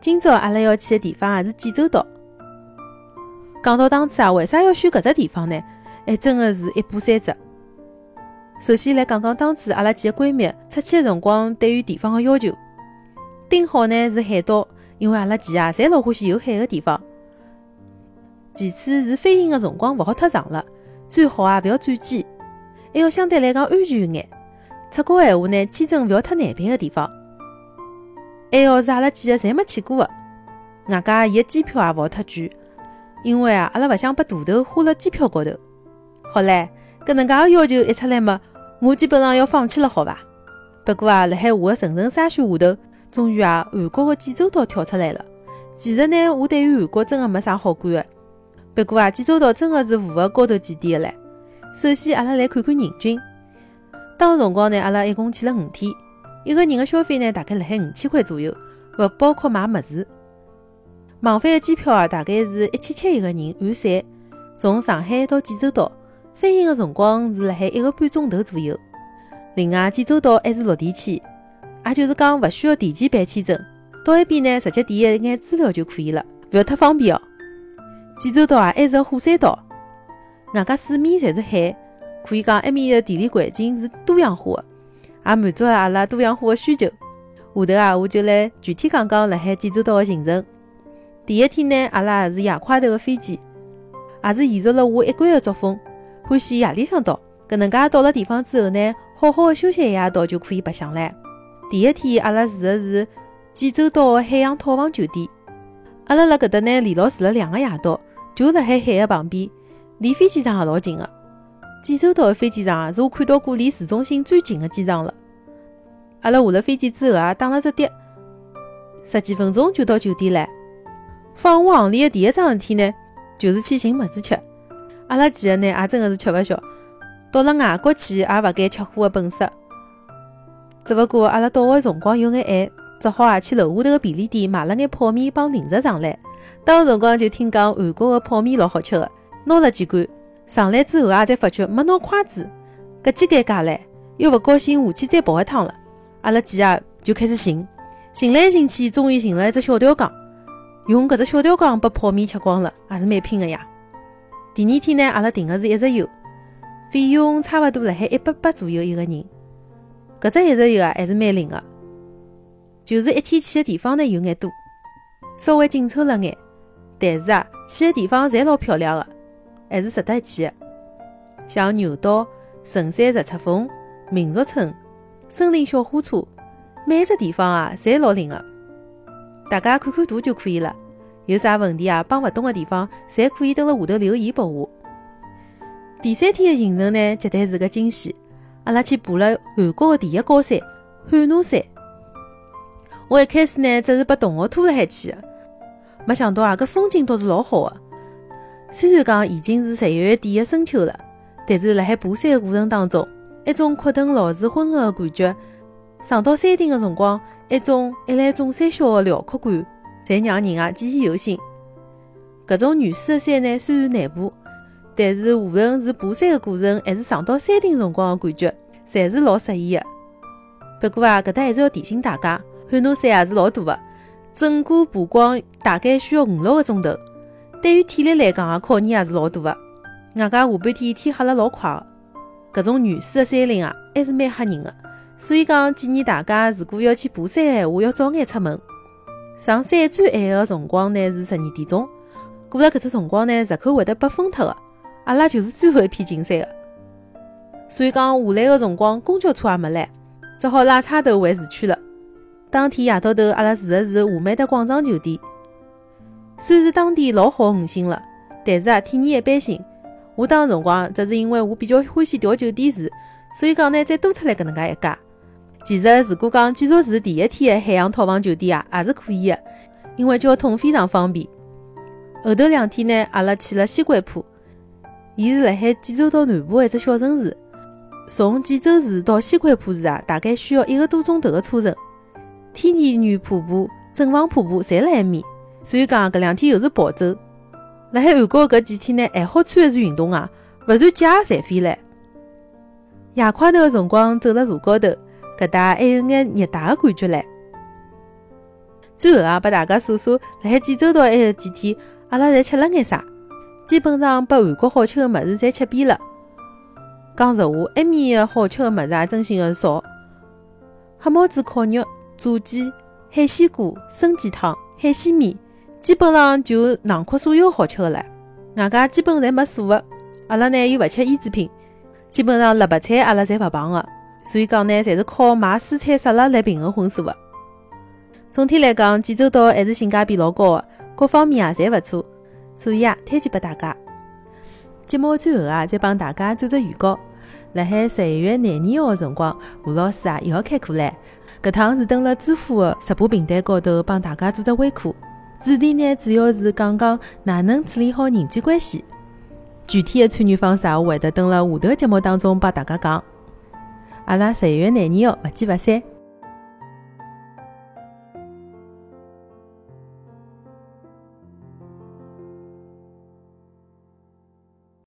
今朝阿拉要去的地方也是济州岛。讲到当初啊，为啥要选搿只地方呢？还真个是一波三折。首先来讲讲当初阿拉几个闺蜜出去的辰光对于地方的要求。定好呢是海岛，因为阿拉几啊侪老欢喜有海的地方。其次是飞行的辰光勿好太长了，最好啊勿要转机，还要相对来讲安全一眼。出国闲话呢，签证勿要太难办的地方。还要是阿拉几个侪没去过的，外加伊个机票也勿好太贵，因为啊阿拉勿想把大头花辣机票高头。好唻，搿能介个要求一出来嘛，我基本上要放弃了，好伐？不过啊，辣海我个层层筛选下头，终于啊韩国个济州岛跳出来了。其实呢，我对于韩国真个没啥好感个。不过啊，济州岛真个是符合高头几点个唻。首先，阿拉来看看人均。当辰光呢，阿拉一共去了五天，一个人个消费呢，大概辣海五千块左右，勿包括买物事。往返个机票啊，大概是一千七一个人，含税。从上海到济州岛。飞行的辰光是辣海一个半钟头左右。另外，济州岛还是陆地签，也就是讲勿需要提前办签证，到埃边呢直接填一眼资料就可以了，勿要太方便哦。济州岛啊还是个火山岛，外加四面侪是海，可以讲埃面的地理环境是多样化的，也满足了阿拉多样化的需求。下头啊我就来具体讲讲辣海济州岛的行程。第一天呢，阿拉也是夜快头的飞机，也是延续了我一贯的作风。欢喜夜里向到，搿能介到了地方之后呢，好好的休息一夜到就可以白相唻。第一天阿拉住的是济州岛的海洋套房酒店，阿拉辣搿搭呢连牢住了两个夜到，就辣海海的旁边，离飞机场也老近的。济州岛的飞机场啊是我看到过离市中心最近的机场了。阿拉下了飞机之后啊，打了只的，十几分钟就到酒店唻。放我行李的第一桩事体呢，就是去寻物事吃。阿拉几个呢，也真的是吃勿消，到了外国去也勿减吃货的本事。只勿过阿拉到的辰光有眼晚，只好啊去楼下头个便利店买了眼泡面帮零食上来。当时辰光就听讲韩国的泡面老好吃的，拿了几罐上来之后啊，才发觉没拿筷子，搿记尴尬唻，又勿高兴下去再跑一趟了。阿拉几啊就开始寻，寻来寻去，终于寻了一只小吊缸，用搿只小吊缸把泡面吃光了，也是蛮拼的呀。第二天呢，阿拉订的是一日游，费用差勿多辣海一百八左右一个人。搿只一日游啊，还是蛮灵的，就是一天去的地方呢有眼多，稍微紧凑了眼，但是啊，去的地方侪老漂亮的，还是值得去的。像牛岛、神山日出峰、民族村、森林小火车，每只地方啊，侪老灵的，大家看看图就可以了。有啥问题啊？帮勿懂的地方，侪可以蹲辣下头留言拨我。第三天的行程呢，绝对是个惊喜。阿拉去爬了韩国的第一高山汉拿山。我一开始呢，只是把同学拖了海去的，没想到啊，搿风景倒是老好的。虽然讲已经是十一月底的深秋了，但是辣海爬山的过程当中，一种阔顿老树昏合的感觉，上到山顶的辰光，一种一览众山小的辽阔感。侪让人啊记忆犹新。搿种原始的山呢，虽然难爬，但是无论是爬山的过程，还是上到山顶辰光的感觉，侪是老适意的。不过啊，搿搭还是要提醒大家，汉拿山也是老大的，整个爬光大概需要五六个钟头，对于体力来讲啊，考验也是老大的。外加下半天天黑了老快的，搿种原始的山林啊，还是蛮吓人的。所以讲，建议大家如果要去爬山的闲话，要早眼出门。上山最晚的辰光呢是十二点钟，过了搿只辰光呢，入口会得被封脱的。阿拉就是最后一批进山的，所以讲下来的辰光，公交车也没来，只好拉差头回市区了。当天夜到头，阿拉住的是华美的广场酒店，算是当地老好五星了，但是啊，体验一般性。我当辰光，只是因为我比较欢喜调酒店住，所以讲呢，再多出来搿能介一家。其实，如果讲继续住第一天的海洋套房酒店啊，也是可以的，因为交通非常方便。后头两天呢，阿拉去了西关浦，伊是辣海济州岛南部的一只小城市。从济州市到西关浦市啊，大概需要一个多钟头的车程。天田园瀑布、正房瀑布侪辣埃面，所以讲搿两天又是暴走。辣海韩国搿几天呢，还好穿的是运动啊，勿然脚也残废唻。夜快头的辰光，走辣路高头。搿搭还有眼热带的感觉唻。最后啊，拨大家数数，辣海济州岛埃几天，阿拉侪吃了眼啥？基本上把韩国好吃个物事侪吃遍了。讲实话，埃面个好吃个物事啊，真心个少。黑帽子烤肉、炸鸡、海鲜锅、参鸡汤、海鲜面，基本上就囊括所有好吃个了。外加基本侪没素个。阿拉呢又勿吃腌制品，基本上辣白菜阿拉侪勿碰个。所以讲呢，侪是靠买蔬菜沙拉来平衡荤素个。总体来讲，济州岛还是性价比老高个，各方面啊侪勿错。所以啊，推荐拨大家。节目最后啊，再帮大家做只预告。辣海十一月廿二号个辰光，吴老师啊又要开课唻。搿趟是登了知乎个直播平台高头帮大家做只微课。主题呢，主要是讲讲哪能处理好人际关系。具体的参与方式，我会得登辣下头节目当中帮大家讲。阿拉十一月廿二号勿见勿散。